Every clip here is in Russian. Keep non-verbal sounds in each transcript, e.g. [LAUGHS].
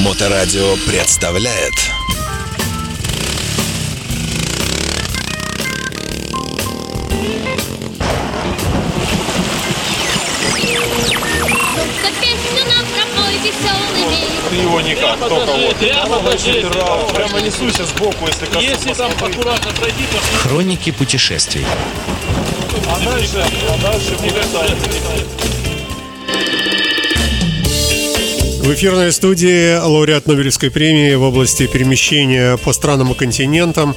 Моторадио представляет. Ты его никак, только вот. Прямо пошли. Прямо, прямо несуйся сбоку, если коснуться. Если там аккуратно пройти, то Хроники путешествий. А дальше, а дальше будет. В эфирной студии лауреат Нобелевской премии в области перемещения по странам и континентам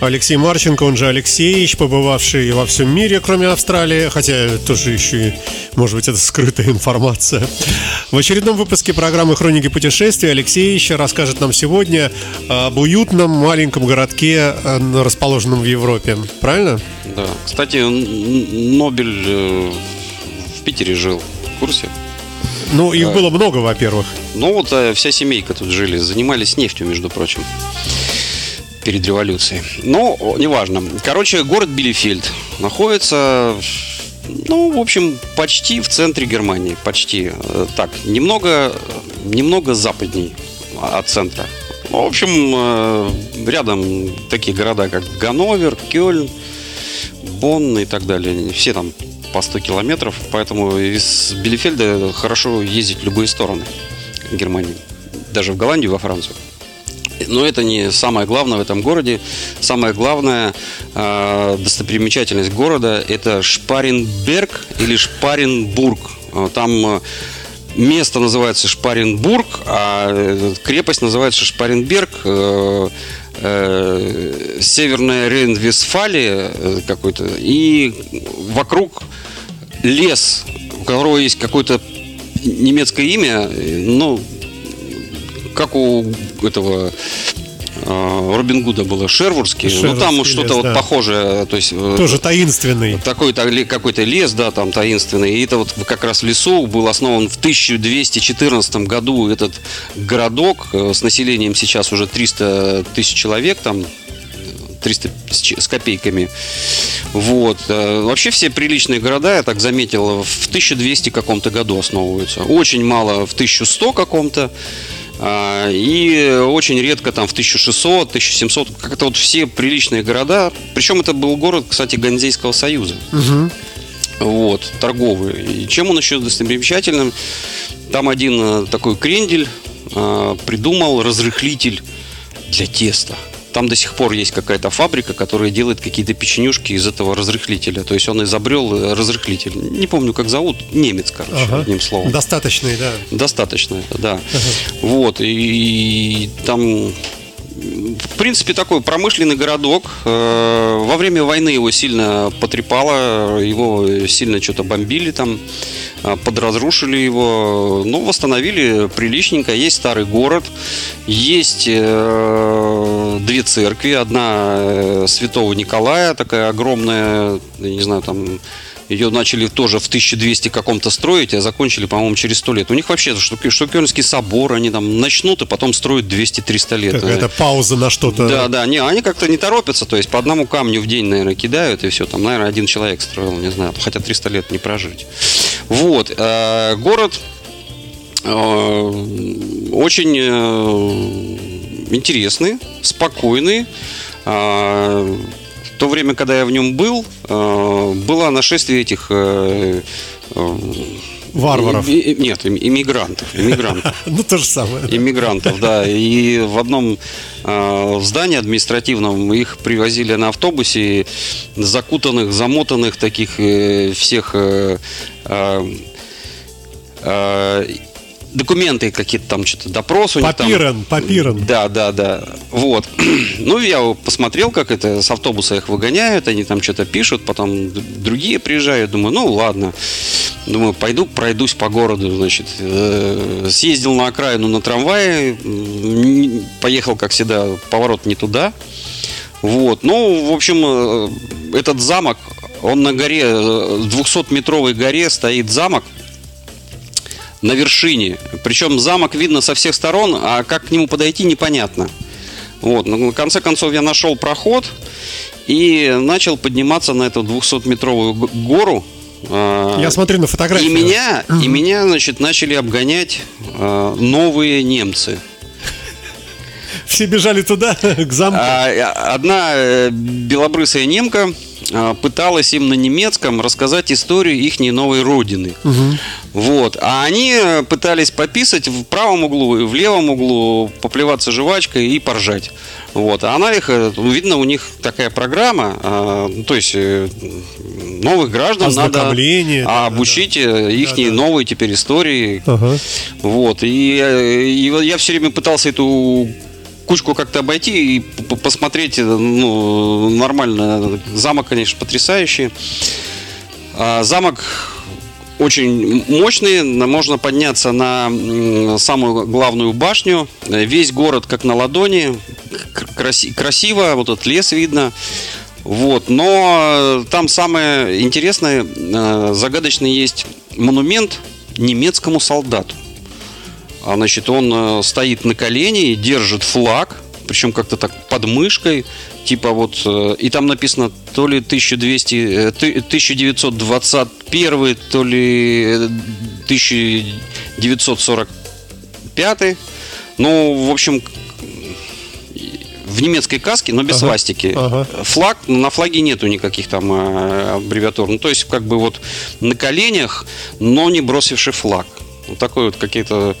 Алексей Марченко, он же Алексеевич, побывавший во всем мире, кроме Австралии, хотя тоже еще и, может быть, это скрытая информация. В очередном выпуске программы «Хроники путешествий» Алексеевич расскажет нам сегодня об уютном маленьком городке, э, расположенном в Европе. Правильно? Да. Кстати, Нобель э, в Питере жил. В курсе? Ну, их было много, во-первых. Ну вот э, вся семейка тут жили, занимались нефтью, между прочим, перед революцией. Но о, неважно. Короче, город Билефельд находится, ну, в общем, почти в центре Германии. Почти. Э, Так, немного, немного западней от центра. Ну, в общем, э, рядом такие города, как Ганновер, Кёльн, Бонн и так далее. Все там по 100 километров, поэтому из Билефельда хорошо ездить в любые стороны Германии. Даже в Голландию, во Францию. Но это не самое главное в этом городе. Самое главное э, достопримечательность города это Шпаренберг или Шпаренбург. Э, Там э, место называется Шпаренбург, а крепость называется Шпаренберг. Э, э, Северная Рейн-Вестфалия э, какой-то. И вокруг лес, у которого есть какое-то немецкое имя, э, ну, как у этого Робин Гуда было Шервурский. ну, там что-то вот да. похожее. То есть, э, Тоже таинственный. такой-то ли- какой-то лес, да, там таинственный. И это вот как раз в лесу был основан в 1214 году этот городок э, с населением сейчас уже 300 тысяч человек, там 300 с ч- с копейками. Вот. Э, Вообще все приличные города, я так заметил, в 1200 каком-то году основываются. Очень мало в 1100 каком-то. А, И очень редко там в 1600, 1700, как-то вот все приличные города. Причем это был город, кстати, Ганзейского союза. Вот, торговый. И чем он еще достопримечательным? Там один э, такой крендель э, придумал разрыхлитель для теста. Там до сих пор есть какая-то фабрика, которая делает какие-то печенюшки из этого разрыхлителя. То есть он изобрел э, разрыхлитель. Не помню, как зовут. Немец, короче, Ага. одним словом. Достаточный, да. Достаточно, это, да. Вот, и, там, в принципе, такой промышленный городок. Э, Во время войны его сильно потрепало, его сильно что-то бомбили там, э, подразрушили его, но восстановили приличненько. Есть старый город, есть э, две церкви. Одна э, святого Николая, такая огромная, я не знаю, там ее начали тоже в 1200 каком-то строить, а закончили, по-моему, через 100 лет. У них вообще Штукернский собор, они там начнут и потом строят 200-300 лет. Какая-то пауза на что-то. Да, да, не, они как-то не торопятся, то есть по одному камню в день, наверное, кидают, и все, там, наверное, один человек строил, не знаю, хотя 300 лет не прожить. Вот, э, город э, очень э, интересный, спокойный. То время, когда я в нем был, э, было нашествие этих э, э, Варваров. и- Нет, им- иммигрантов. Иммигрантов. [LAUGHS] Ну, то же самое. Иммигрантов, да. И в одном э, здании административном их привозили на автобусе, закутанных, замотанных таких э, всех э, документы какие-то там что-то допрос у них там. Папирон, папирон. Да, да, да. Вот. [CLEARS THROAT] Ну, я посмотрел, как это с автобуса их выгоняют, они там что-то пишут, потом другие приезжают, думаю, ну ладно. Думаю, пойду пройдусь по городу, значит. Э, Съездил на окраину на трамвае, поехал, как всегда, поворот не туда. Вот. Ну, в общем, э, этот замок, он на горе, э, 200-метровой горе стоит замок, на вершине. Причем замок видно со всех сторон, а как к нему подойти, непонятно. Вот. Но в конце концов я нашел проход и начал подниматься на эту 200-метровую г- гору. А, Я смотрю на фотографию. И меня, и меня, значит, начали обгонять а, новые немцы. Все бежали туда, [LAUGHS] к замку. А, Одна э, белобрысая немка пыталась им на немецком рассказать историю их новой родины. Вот. А они э, пытались пописать в правом углу и в левом углу, поплеваться жвачкой и поржать. Вот. А она их, э, видно, у них такая программа, а, ну, то есть э, новых граждан надо Ознакомление, да, да, обучить их новые теперь истории. Ага. Вот. И, и я все время пытался эту кучку как-то обойти и посмотреть, э, ну, нормально. Замок, конечно, потрясающий. А, Замок очень мощный, можно подняться на самую главную башню. Весь город как на ладони, краси- красиво, вот этот лес видно. Вот, но там самое интересное, э, загадочный есть монумент немецкому солдату. А, значит, он э, стоит на колене и держит флаг, причем как-то так под мышкой, типа вот, э, и там написано то ли 1200, э, ты- 1921, то ли э, 1945. Ну, в общем, в немецкой каске, но без Ага, свастики. ага. Флаг, на флаге нету никаких там э, аббревиатур. Ну, то есть, как бы вот на коленях, но не бросивший флаг. Вот такой вот какие-то...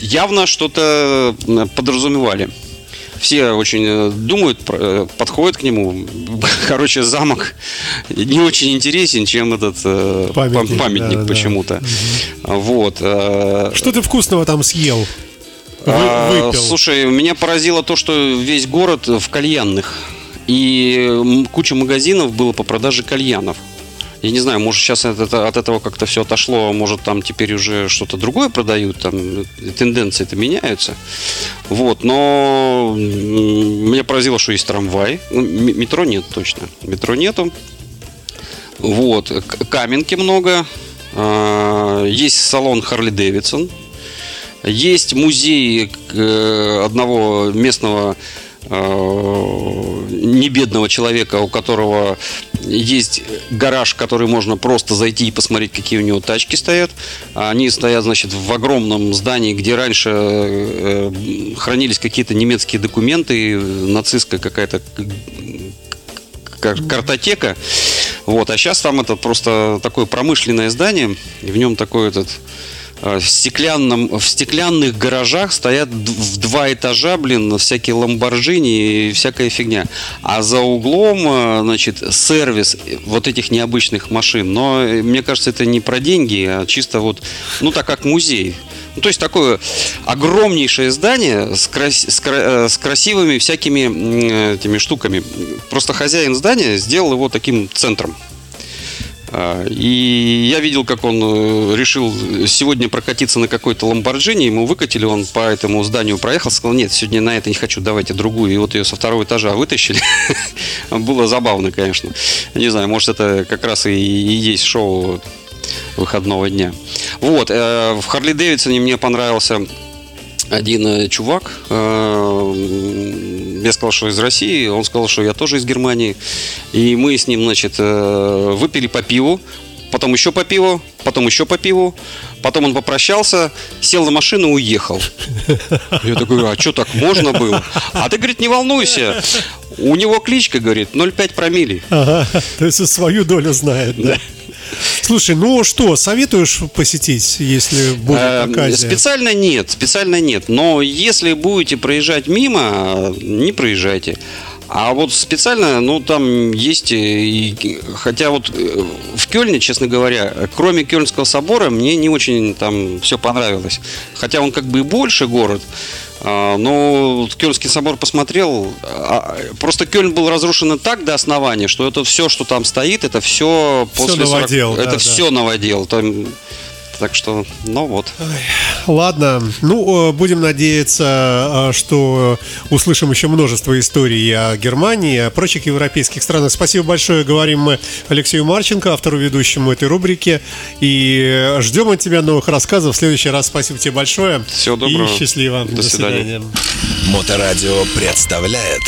Явно что-то э, подразумевали. Все очень э, думают, э, подходят к нему. [LAUGHS] Короче, замок не очень интересен, чем этот Памятник, пам- памятник да, да. почему-то. Вот. э, Что ты вкусного там съел? Вы- а? Слушай, меня поразило то, что весь город в кальянных. И куча магазинов было по продаже кальянов. Я не знаю, может сейчас от, это- от этого как-то все отошло, а может там теперь уже что-то другое продают, там э, тенденции-то меняются. Вот, но меня поразило, что есть трамвай. Ну, Метро нет точно. Метро нету. Вот, каменки много. А, Есть салон Харли Дэвидсон. Есть музей э, одного местного э, небедного человека, у которого есть гараж, в который можно просто зайти и посмотреть, какие у него тачки стоят. Они стоят, значит, в огромном здании, где раньше э, хранились какие-то немецкие документы, нацистская какая-то кар- картотека. Вот, а сейчас там это просто такое промышленное здание, и в нем такой этот в стеклянном, в стеклянных гаражах стоят в два этажа, блин, всякие ламборджини и всякая фигня. А за углом, э, значит, сервис вот этих необычных машин. Но э, мне кажется, это не про деньги, а чисто вот, ну так как музей. Ну, то есть такое огромнейшее здание с, крас- с кра- э, с красивыми всякими этими штуками. Просто хозяин здания сделал его таким центром. А, И я видел, как он э, решил сегодня прокатиться на какой-то ламборджини, ему выкатили, он по этому зданию проехал, сказал, нет, сегодня на это не хочу, давайте другую. И вот ее со второго этажа вытащили. [LAUGHS] Было забавно, конечно. Не знаю, может, это как раз и есть шоу выходного дня. Вот, э, в Харли Дэвидсоне мне понравился один э, чувак, я сказал, что из России, он сказал, что я тоже из Германии, и мы с ним, значит, э, выпили по пиву, потом еще по пиву, потом еще по пиву, потом он попрощался, сел на машину и уехал. Я такой, а что так можно было? А ты, говорит, не волнуйся, у него кличка, говорит, 0,5 промилле. Ага, то есть свою долю знает, да? Слушай, ну что, советуешь посетить, если будет Э, оказия? Специально нет, специально нет. Но если будете проезжать мимо, не проезжайте. А вот специально, ну там есть, э, и, хотя вот э, в Кёльне, честно говоря, кроме Кёльнского собора, мне не очень там все понравилось. Хотя он как бы и больше город, а, вот Кёльнский собор посмотрел, а, просто Кёльн был разрушен так до основания, что это все, что там стоит, это все Всё после 40 новодел, да, это да. все новодел. Там, так что, ну вот. Ладно, ну, будем надеяться, э, что услышим еще множество историй о Германии, о прочих европейских странах. Спасибо большое, говорим мы Алексею Марченко, автору ведущему этой рубрики, и ждем от тебя новых рассказов. В следующий раз спасибо тебе большое. Всего доброго. И счастливо. До свидания. свидания. Моторадио представляет